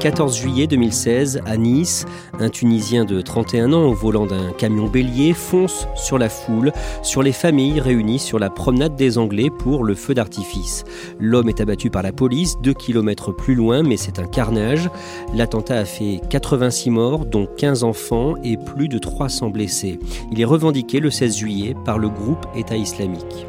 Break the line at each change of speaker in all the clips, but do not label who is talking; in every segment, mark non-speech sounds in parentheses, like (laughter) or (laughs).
14 juillet 2016, à Nice, un Tunisien de 31 ans au volant d'un camion bélier fonce sur la foule, sur les familles réunies sur la promenade des Anglais pour le feu d'artifice. L'homme est abattu par la police, deux kilomètres plus loin, mais c'est un carnage. L'attentat a fait 86 morts, dont 15 enfants et plus de 300 blessés. Il est revendiqué le 16 juillet par le groupe État islamique.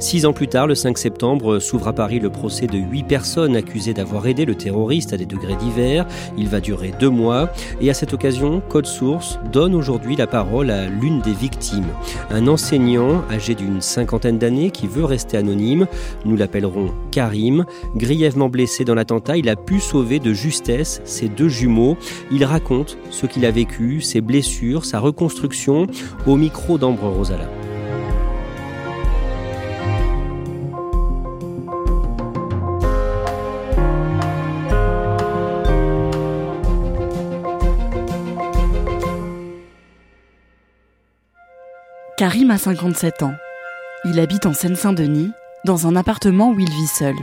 Six ans plus tard, le 5 septembre, s'ouvre à Paris le procès de huit personnes accusées d'avoir aidé le terroriste à des degrés divers. Il va durer deux mois. Et à cette occasion, Code Source donne aujourd'hui la parole à l'une des victimes. Un enseignant âgé d'une cinquantaine d'années qui veut rester anonyme. Nous l'appellerons Karim. Grièvement blessé dans l'attentat, il a pu sauver de justesse ses deux jumeaux. Il raconte ce qu'il a vécu, ses blessures, sa reconstruction au micro d'Ambre Rosala.
Karim a 57 ans. Il habite en Seine-Saint-Denis, dans un appartement où il vit seul.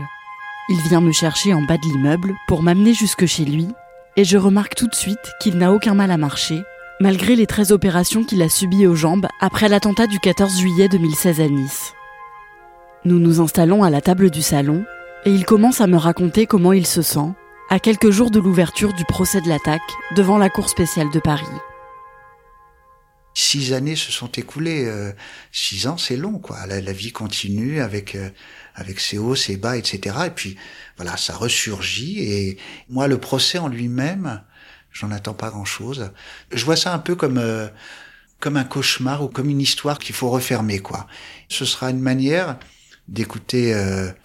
Il vient me chercher en bas de l'immeuble pour m'amener jusque chez lui, et je remarque tout de suite qu'il n'a aucun mal à marcher, malgré les 13 opérations qu'il a subies aux jambes après l'attentat du 14 juillet 2016 à Nice. Nous nous installons à la table du salon, et il commence à me raconter comment il se sent, à quelques jours de l'ouverture du procès de l'attaque devant la Cour spéciale de Paris
six années se sont écoulées. Euh, six ans, c'est long, quoi. La, vie continue avec euh, avec ses hauts, ses bas, etc. Et puis voilà, ça ressurgit. Et moi, le procès en lui-même, j'en attends pas grand-chose. Je vois ça un peu comme euh, comme un cauchemar ou comme une histoire qu'il faut refermer, quoi. Ce sera une manière d'écouter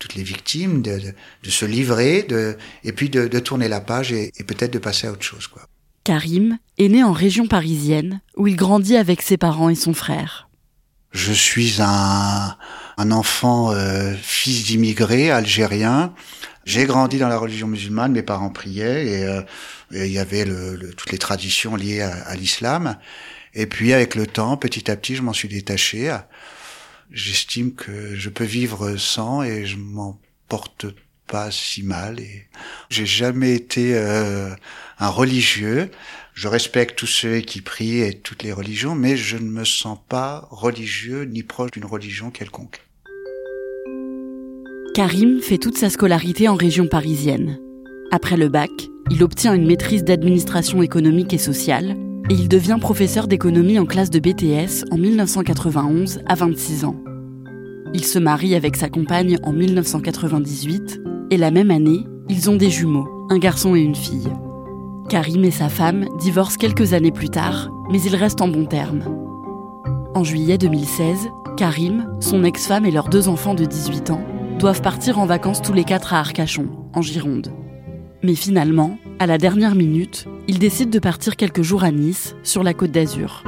toutes les victimes, de, de, se livrer, de, et puis de, de tourner la page et, et peut-être de passer à autre chose, quoi.
Karim est né en région parisienne où il grandit avec ses parents et son frère.
Je suis un, un enfant euh, fils d'immigrés algériens. J'ai grandi dans la religion musulmane, mes parents priaient et euh, il y avait le, toutes les traditions liées à, à l'islam. Et puis avec le temps, petit à petit, je m'en suis détaché. J'estime que je peux vivre sans et je m'en porte pas si mal. J'ai jamais été euh, un religieux. Je respecte tous ceux qui prient et toutes les religions, mais je ne me sens pas religieux ni proche d'une religion quelconque.
Karim fait toute sa scolarité en région parisienne. Après le bac, il obtient une maîtrise d'administration économique et sociale et il devient professeur d'économie en classe de BTS en 1991 à 26 ans. Il se marie avec sa compagne en 1998 et la même année, ils ont des jumeaux, un garçon et une fille. Karim et sa femme divorcent quelques années plus tard, mais ils restent en bons termes. En juillet 2016, Karim, son ex-femme et leurs deux enfants de 18 ans doivent partir en vacances tous les quatre à Arcachon, en Gironde. Mais finalement, à la dernière minute, ils décident de partir quelques jours à Nice, sur la côte d'Azur.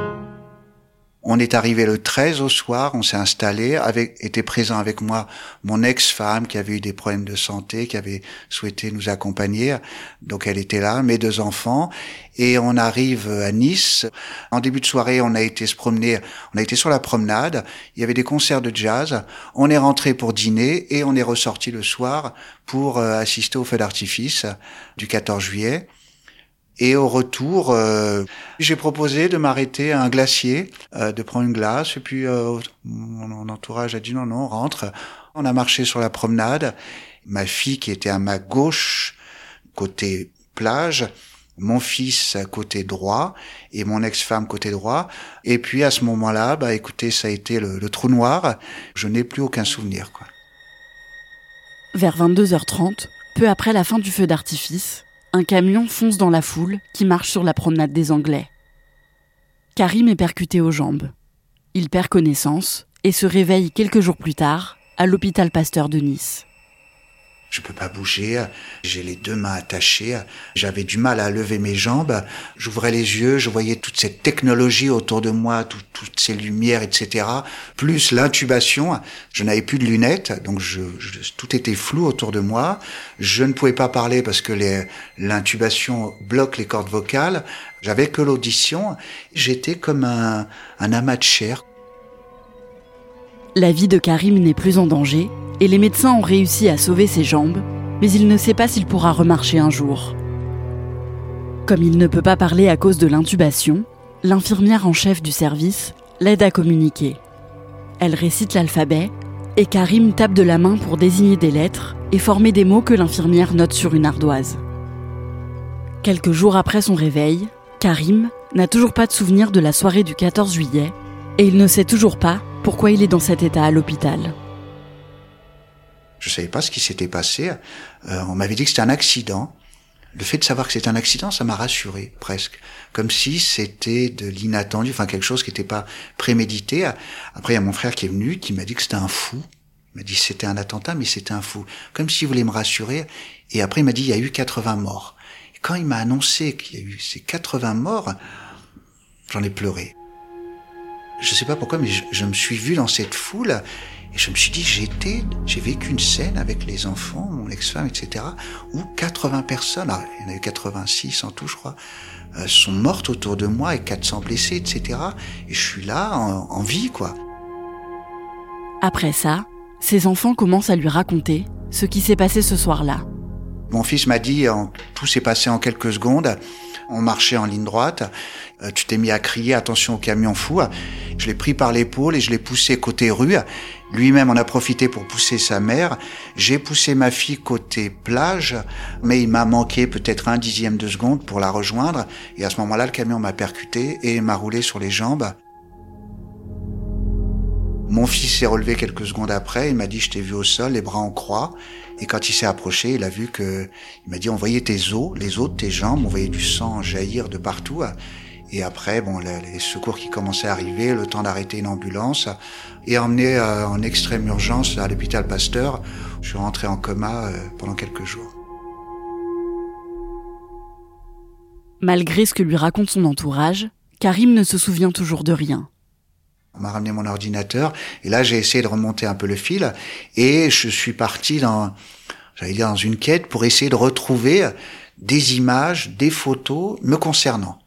On est arrivé le 13 au soir, on s'est installé, avec, était présent avec moi mon ex-femme qui avait eu des problèmes de santé, qui avait souhaité nous accompagner. Donc elle était là, mes deux enfants. Et on arrive à Nice. En début de soirée, on a été se promener, on a été sur la promenade. Il y avait des concerts de jazz. On est rentré pour dîner et on est ressorti le soir pour euh, assister au feu d'artifice du 14 juillet. Et au retour, euh, j'ai proposé de m'arrêter à un glacier, euh, de prendre une glace. Et puis euh, mon entourage a dit non, non, rentre. On a marché sur la promenade. Ma fille qui était à ma gauche, côté plage, mon fils côté droit et mon ex-femme côté droit. Et puis à ce moment-là, bah écoutez, ça a été le, le trou noir. Je n'ai plus aucun souvenir. Quoi.
Vers 22h30, peu après la fin du feu d'artifice, un camion fonce dans la foule qui marche sur la promenade des Anglais. Karim est percuté aux jambes. Il perd connaissance et se réveille quelques jours plus tard à l'hôpital Pasteur de Nice.
Je peux pas bouger, j'ai les deux mains attachées, j'avais du mal à lever mes jambes. J'ouvrais les yeux, je voyais toute cette technologie autour de moi, toutes ces lumières, etc. Plus l'intubation, je n'avais plus de lunettes, donc je, tout était flou autour de moi. Je ne pouvais pas parler parce que l'intubation bloque les cordes vocales. J'avais que l'audition. J'étais comme un, un amas de chair.
La vie de Karim n'est plus en danger et les médecins ont réussi à sauver ses jambes, mais il ne sait pas s'il pourra remarcher un jour. Comme il ne peut pas parler à cause de l'intubation, l'infirmière en chef du service l'aide à communiquer. Elle récite l'alphabet et Karim tape de la main pour désigner des lettres et former des mots que l'infirmière note sur une ardoise. Quelques jours après son réveil, Karim n'a toujours pas de souvenir de la soirée du 14 juillet et il ne sait toujours pas pourquoi il est dans cet état à l'hôpital.
Je savais pas ce qui s'était passé. Euh, on m'avait dit que c'était un accident. Le fait de savoir que c'était un accident, ça m'a rassuré presque, comme si c'était de l'inattendu, enfin quelque chose qui n'était pas prémédité. Après, il y a mon frère qui est venu, qui m'a dit que c'était un fou. Il m'a dit c'était un attentat, mais c'était un fou, comme s'il voulait me rassurer. Et après, il m'a dit il y a eu 80 morts. Quand il m'a annoncé qu'il y a eu ces 80 morts, j'en ai pleuré. Je sais pas pourquoi, mais je, je me suis vu dans cette foule et je me suis dit, j'étais, j'ai vécu une scène avec les enfants, mon ex-femme, etc., où 80 personnes, ah, il y en a eu 86 en tout, je crois, euh, sont mortes autour de moi et 400 blessés, etc. Et je suis là, en, en vie, quoi.
Après ça, ses enfants commencent à lui raconter ce qui s'est passé ce soir-là.
Mon fils m'a dit, tout s'est passé en quelques secondes. On marchait en ligne droite. Euh, tu t'es mis à crier, attention au camion fou. Je l'ai pris par l'épaule et je l'ai poussé côté rue. Lui-même en a profité pour pousser sa mère. J'ai poussé ma fille côté plage, mais il m'a manqué peut-être un dixième de seconde pour la rejoindre. Et à ce moment-là, le camion m'a percuté et m'a roulé sur les jambes. Mon fils s'est relevé quelques secondes après, il m'a dit je t'ai vu au sol, les bras en croix. Et quand il s'est approché, il a vu que, il m'a dit on voyait tes os, les os de tes jambes, on voyait du sang jaillir de partout. Et après, bon, les secours qui commençaient à arriver, le temps d'arrêter une ambulance, et emmené euh, en extrême urgence à l'hôpital Pasteur. Je suis rentré en coma euh, pendant quelques jours.
Malgré ce que lui raconte son entourage, Karim ne se souvient toujours de rien.
On m'a ramené mon ordinateur et là j'ai essayé de remonter un peu le fil et je suis parti dans, j'allais dire dans une quête pour essayer de retrouver des images, des photos me concernant.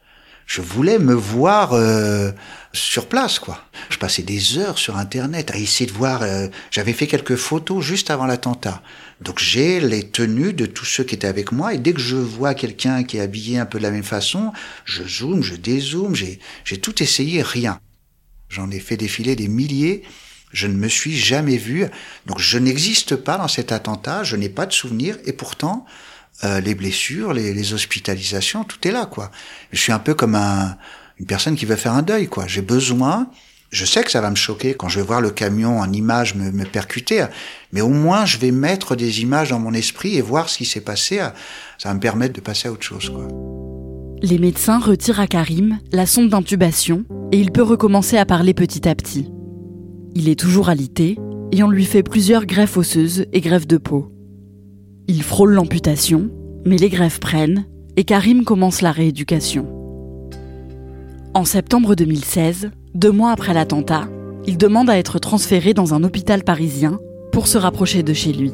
Je voulais me voir euh, sur place, quoi. Je passais des heures sur Internet à essayer de voir. Euh, J'avais fait quelques photos juste avant l'attentat, donc j'ai les tenues de tous ceux qui étaient avec moi. Et dès que je vois quelqu'un qui est habillé un peu de la même façon, je zoome, je dézoome. J'ai tout essayé, rien. J'en ai fait défiler des milliers. Je ne me suis jamais vu. Donc je n'existe pas dans cet attentat. Je n'ai pas de souvenir. Et pourtant, euh, les blessures, les, les, hospitalisations, tout est là, quoi. Je suis un peu comme un, une personne qui veut faire un deuil, quoi. J'ai besoin. Je sais que ça va me choquer quand je vais voir le camion en image me, me percuter, mais au moins je vais mettre des images dans mon esprit et voir ce qui s'est passé. Ça va me permettre de passer à autre chose, quoi.
Les médecins retirent à Karim la sonde d'intubation et il peut recommencer à parler petit à petit. Il est toujours alité et on lui fait plusieurs greffes osseuses et greffes de peau. Il frôle l'amputation, mais les greffes prennent et Karim commence la rééducation. En septembre 2016, Deux mois après l'attentat, il demande à être transféré dans un hôpital parisien pour se rapprocher de chez lui.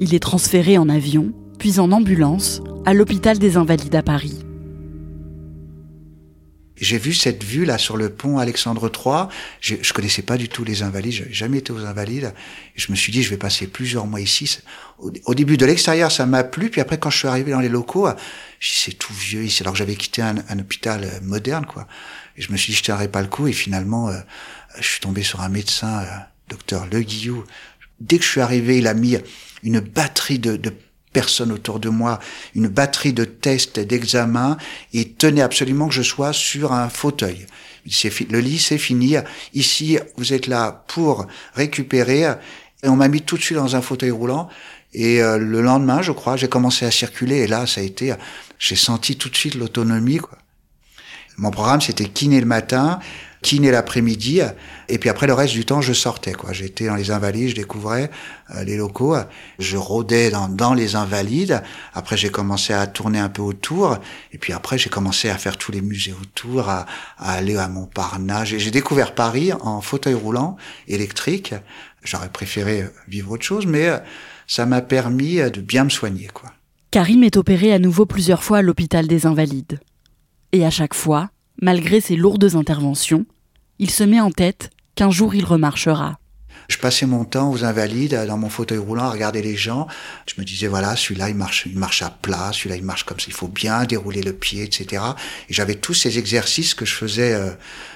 Il est transféré en avion, puis en ambulance, à l'hôpital des Invalides à Paris.
J'ai vu cette vue là sur le pont Alexandre III. Je, je connaissais pas du tout les Invalides. J'avais jamais été aux Invalides. Je me suis dit, je vais passer plusieurs mois ici. Au, début de l'extérieur, ça m'a plu. Puis après, quand je suis arrivé dans les locaux, c'est tout vieux ici. Alors que j'avais quitté un, un, hôpital euh, moderne, quoi. Et je me suis dit, je tiendrai pas le coup. Et finalement, euh, je suis tombé sur un médecin, euh, docteur Le Guillou. Dès que je suis arrivé, il a mis une batterie de, de personne autour de moi, une batterie de tests et d'examens, et tenait absolument que je sois sur un fauteuil. Le lit, c'est fini. Ici, vous êtes là pour récupérer. Et on m'a mis tout de suite dans un fauteuil roulant. Et euh, le lendemain, je crois, j'ai commencé à circuler. Et là, ça a été, j'ai senti tout de suite l'autonomie. Mon programme, c'était kiné le matin, kiné l'après-midi, et puis après le reste du temps, je sortais. quoi. J'étais dans les Invalides, je découvrais euh, les locaux, je rôdais dans, les Invalides. Après, j'ai commencé à tourner un peu autour, et puis après, j'ai commencé à faire tous les musées autour, à, à aller à Montparnasse. J'ai découvert Paris en fauteuil roulant électrique. J'aurais préféré vivre autre chose, mais euh, ça m'a permis de bien me soigner. quoi.
Karim est opéré à nouveau plusieurs fois à l'hôpital des Invalides. Et à chaque fois, malgré ses lourdes interventions, il se met en tête qu'un jour il remarchera.
Je passais mon temps aux invalides dans mon fauteuil roulant à regarder les gens. Je me disais voilà, celui-là il marche, il marche à plat, celui-là il marche comme ça. Il faut bien dérouler le pied, etc. Et j'avais tous ces exercices que je faisais. Euh,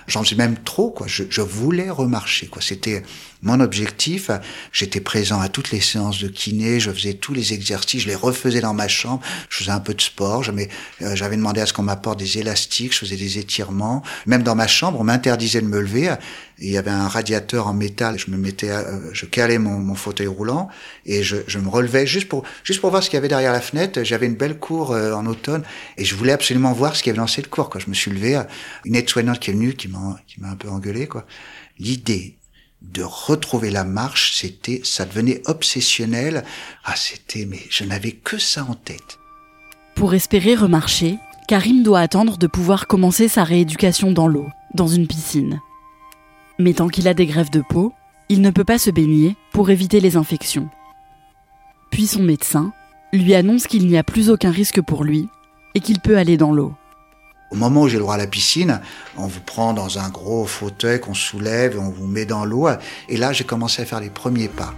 j'en faisais même trop quoi. Je, je voulais remarcher quoi. C'était mon objectif. J'étais présent à toutes les séances de kiné. Je faisais tous les exercices. Je les refaisais dans ma chambre. Je faisais un peu de sport. Euh, j'avais demandé à ce qu'on m'apporte des élastiques. Je faisais des étirements. Même dans ma chambre, on m'interdisait de me lever. Il y avait un radiateur en métal. Je me mettais, euh, je calais mon, fauteuil roulant et je, je, me relevais juste pour juste pour voir ce qu'il y avait derrière la fenêtre. J'avais une belle cour euh, en automne et je voulais absolument voir ce qu'il y avait dans cette cour. Quand je me suis levé, une aide-soignante qui est venue, qui m'a qui m'a un peu engueulé quoi. L'idée de retrouver la marche, c'était, ça devenait obsessionnel. Ah, c'était, mais je n'avais que ça en tête.
Pour espérer remarcher, Karim doit attendre de pouvoir commencer sa rééducation dans l'eau, dans une piscine. Mais tant qu'il a des grèves de peau, il ne peut pas se baigner pour éviter les infections. Puis son médecin lui annonce qu'il n'y a plus aucun risque pour lui et qu'il peut aller dans l'eau.
Au moment où j'ai le droit à la piscine, on vous prend dans un gros fauteuil qu'on soulève, on vous met dans l'eau. Et là, j'ai commencé à faire les premiers pas.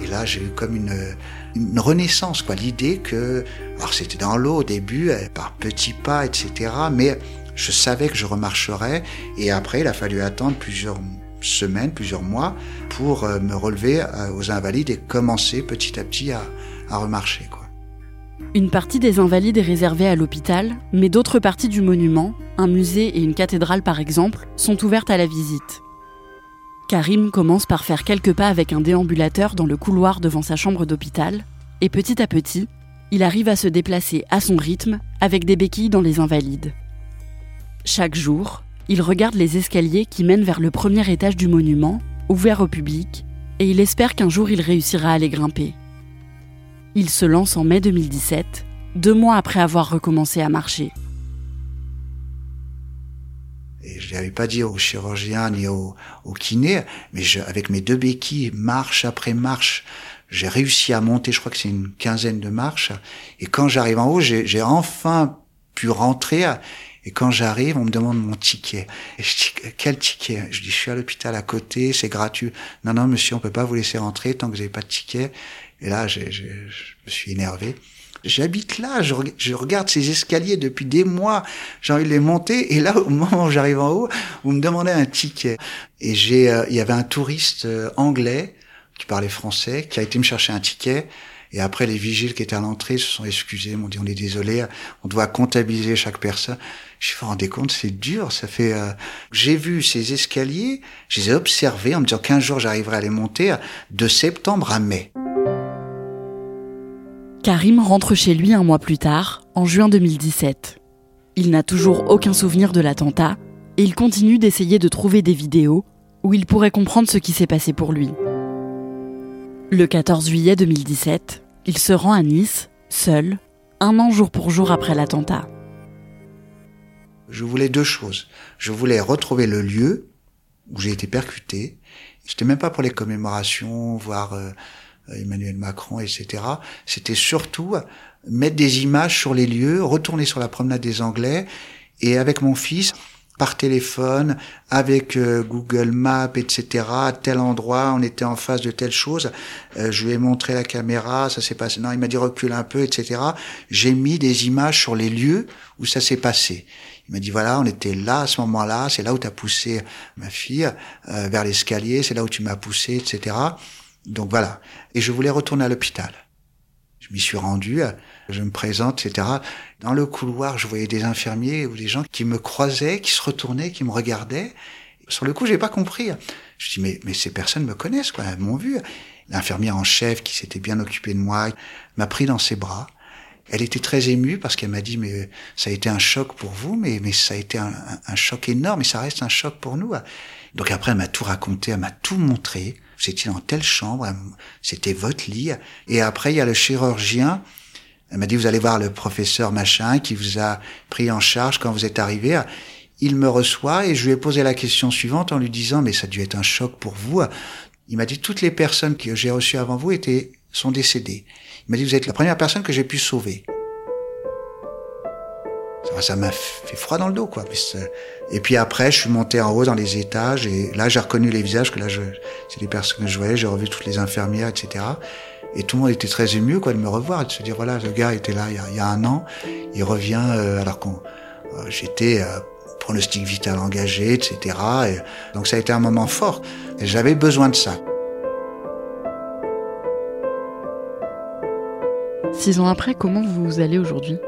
Et là, j'ai eu comme une, une renaissance, quoi. L'idée que, alors c'était dans l'eau au début, par petits pas, etc. Mais je savais que je remarcherais. Et après, il a fallu attendre plusieurs semaines, plusieurs mois pour euh, me relever euh, aux invalides et commencer petit à petit à, à remarcher, quoi.
Une partie des invalides est réservée à l'hôpital, mais d'autres parties du monument, un musée et une cathédrale par exemple, sont ouvertes à la visite. Karim commence par faire quelques pas avec un déambulateur dans le couloir devant sa chambre d'hôpital, et petit à petit, il arrive à se déplacer à son rythme avec des béquilles dans les invalides. Chaque jour, il regarde les escaliers qui mènent vers le premier étage du monument, ouvert au public, et il espère qu'un jour il réussira à les grimper. Il se lance en mai 2017, deux mois après avoir recommencé à marcher.
Et je n'avais pas dit au chirurgien ni au, au kiné, mais je, avec mes deux béquilles, marche après marche, j'ai réussi à monter, je crois que c'est une quinzaine de marches. Et quand j'arrive en haut, j'ai enfin pu rentrer. Et quand j'arrive, on me demande mon ticket. Et je dis, quel ticket? Je dis, je suis à l'hôpital à côté, c'est gratuit. Non, non, monsieur, on peut pas vous laisser rentrer tant que vous n'avez pas de ticket. Et là, je me suis énervé. J'habite là, je, regarde ces escaliers depuis des mois, j'ai envie de les monter, et là, au moment où j'arrive en haut, vous me demandez un ticket. Et j'ai, euh, il y avait un touriste euh, anglais qui parlait français, qui a été me chercher un ticket, et après, les vigiles qui étaient à l'entrée se sont excusés, m'ont dit on est désolé, on doit comptabiliser chaque personne. Je me suis rendu compte, c'est dur, ça fait... Euh, j'ai vu ces escaliers, je les ai observés en me disant qu'un jour j'arriverai à les monter de septembre à mai.
Karim rentre chez lui un mois plus tard, en juin 2017. Il n'a toujours aucun souvenir de l'attentat et il continue d'essayer de trouver des vidéos où il pourrait comprendre ce qui s'est passé pour lui. Le 14 juillet 2017, il se rend à Nice, seul, un an jour pour jour après l'attentat.
Je voulais deux choses. Je voulais retrouver le lieu où j'ai été percuté. C'était même pas pour les commémorations, voir euh, Emmanuel Macron, etc. C'était surtout mettre des images sur les lieux, retourner sur la promenade des Anglais, et avec mon fils, par téléphone, avec euh, Google Maps, etc. À tel endroit, on était en face de telle chose. Euh, je lui ai montré la caméra, ça s'est passé. Non, il m'a dit recule un peu, etc. J'ai mis des images sur les lieux où ça s'est passé. Il m'a dit voilà, on était là à ce moment-là, c'est là où tu as poussé ma fille euh, vers l'escalier, c'est là où tu m'as poussé, etc. Donc voilà. Et je voulais retourner à l'hôpital. Je m'y suis rendu, je me présente, etc. Dans le couloir, je voyais des infirmiers ou des gens qui me croisaient, qui se retournaient, qui me regardaient. Sur le coup, j'ai pas compris. Je dis mais mais ces personnes me connaissent quoi, elles m'ont vu. L'infirmière en chef qui s'était bien occupée de moi m'a pris dans ses bras. Elle était très émue parce qu'elle m'a dit mais ça a été un choc pour vous, mais mais ça a été un, un choc énorme et ça reste un choc pour nous. Donc après elle m'a tout raconté, elle m'a tout montré. C'était dans telle chambre, c'était votre lit. Et après, il y a le chirurgien. Elle m'a dit, vous allez voir le professeur machin qui vous a pris en charge quand vous êtes arrivé. Il me reçoit et je lui ai posé la question suivante en lui disant, mais ça a dû être un choc pour vous. Il m'a dit, toutes les personnes que j'ai reçues avant vous étaient, sont décédées. Il m'a dit, vous êtes la première personne que j'ai pu sauver ça m'a fait froid dans le dos, quoi. Et puis après, je suis monté en haut dans les étages et là, j'ai reconnu les visages que là, c'est les personnes que je voyais. J'ai revu toutes les infirmières, etc. Et tout le monde était très ému, quoi, de me revoir de se dire, voilà, le gars était là il y a, un an, il revient euh, alors qu'on, euh, j'étais euh, pronostic vital engagé, etc. Et, donc ça a été un moment fort. Et j'avais besoin de ça.
Six ans après, comment vous allez aujourd'hui?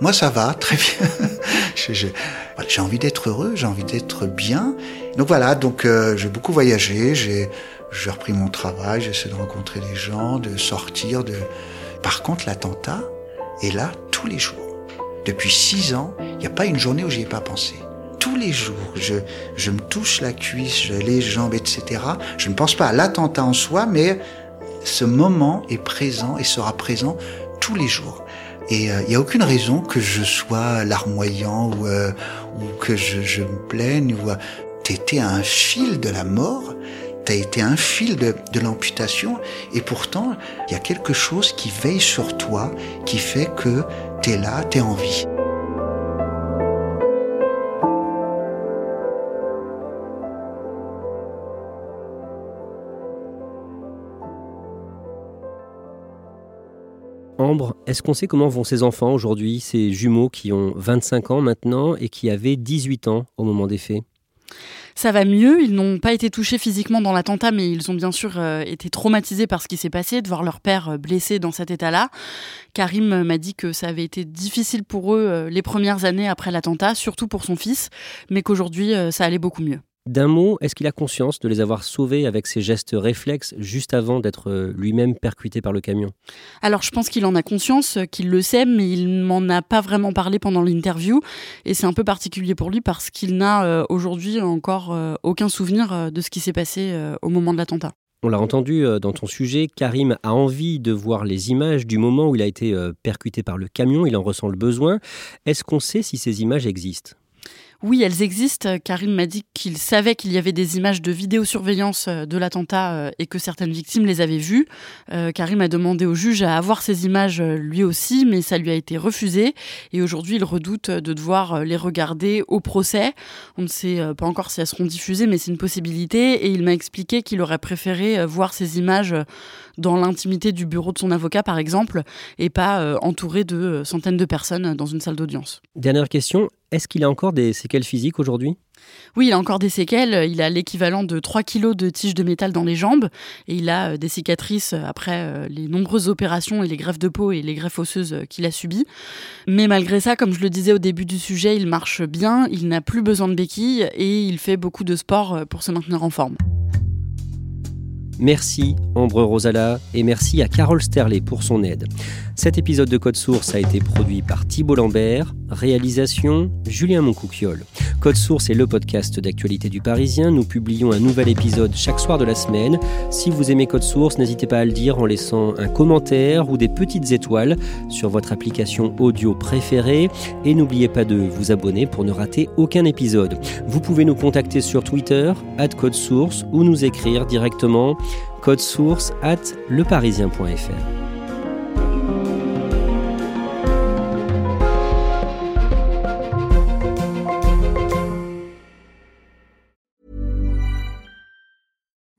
Moi, ça va, très bien. (laughs) j'ai envie d'être heureux, j'ai envie d'être bien. Donc voilà, donc euh, j'ai beaucoup voyagé, j'ai repris mon travail, j'essaie de rencontrer des gens, de sortir. De... Par contre, l'attentat est là tous les jours. Depuis six ans, il n'y a pas une journée où j'y ai pas pensé. Tous les jours, je, je me touche la cuisse, les jambes, etc. Je ne pense pas à l'attentat en soi, mais ce moment est présent et sera présent tous les jours. Et il euh, n'y a aucune raison que je sois larmoyant ou, euh, que je, me plaigne. Ou, euh, t'étais à un fil de la mort, t'as été un fil de, de l'amputation, et pourtant, il y a quelque chose qui veille sur toi, qui fait que t'es là, t'es en vie.
Est-ce qu'on sait comment vont ces enfants aujourd'hui, ces jumeaux qui ont 25 ans maintenant et qui avaient 18 ans au moment des faits?
Ça va mieux, ils n'ont pas été touchés physiquement dans l'attentat, mais ils ont bien sûr euh, été traumatisés par ce qui s'est passé, de voir leur père euh, blessé dans cet état-là. Karim m'a dit que ça avait été difficile pour eux euh, les premières années après l'attentat, surtout pour son fils, mais qu'aujourd'hui ça allait beaucoup mieux.
D'un mot, est-ce qu'il a conscience de les avoir sauvés avec ses gestes réflexes juste avant d'être euh, lui-même percuté par le camion?
Alors je pense qu'il en a conscience, euh, qu'il le sait, mais il m'en a pas vraiment parlé pendant l'interview. Et c'est un peu particulier pour lui parce qu'il n'a euh, aujourd'hui encore aucun souvenir de ce qui s'est passé au moment de l'attentat.
On l'a entendu dans ton sujet, Karim a envie de voir les images du moment où il a été percuté par le camion, il en ressent le besoin. Est-ce qu'on sait si ces images existent?
Oui, elles existent. Karim m'a dit qu'il savait qu'il y avait des images de vidéosurveillance euh, de l'attentat euh, et que certaines victimes les avaient vues. Euh, Karim a demandé au juge à avoir ces images lui aussi, mais ça lui a été refusé. Et aujourd'hui, il redoute de devoir les regarder au procès. On ne sait pas encore si elles seront diffusées, mais c'est une possibilité. Et il m'a expliqué qu'il aurait préféré voir ces images dans l'intimité du bureau de son avocat, par exemple, et pas entouré de centaines de personnes dans une salle d'audience.
Dernière question, est-ce qu'il a encore des séquelles physiques aujourd'hui?
Oui, il a encore des séquelles. Il a l'équivalent de 3 kilos de tiges de métal dans les jambes et il a euh, des cicatrices après euh, les nombreuses opérations et les greffes de peau et les greffes osseuses euh, qu'il a subies. Mais malgré ça, comme je le disais au début du sujet, il marche bien, il n'a plus besoin de béquilles et il fait beaucoup de sport pour se maintenir en forme.
Merci Ambre Rosala et merci à Carole Sterlet pour son aide. Cet épisode de Code Source a été produit par Thibault Lambert, réalisation Julien Moncouquiole. Code Source est le podcast d'actualité du Parisien. Nous publions un nouvel épisode chaque soir de la semaine. Si vous aimez Code Source, n'hésitez pas à le dire en laissant un commentaire ou des petites étoiles sur votre application audio préférée. Et n'oubliez pas de vous abonner pour ne rater aucun épisode. Vous pouvez nous contacter sur Twitter, at Code Source, ou nous écrire directement code source at leparisien.fr.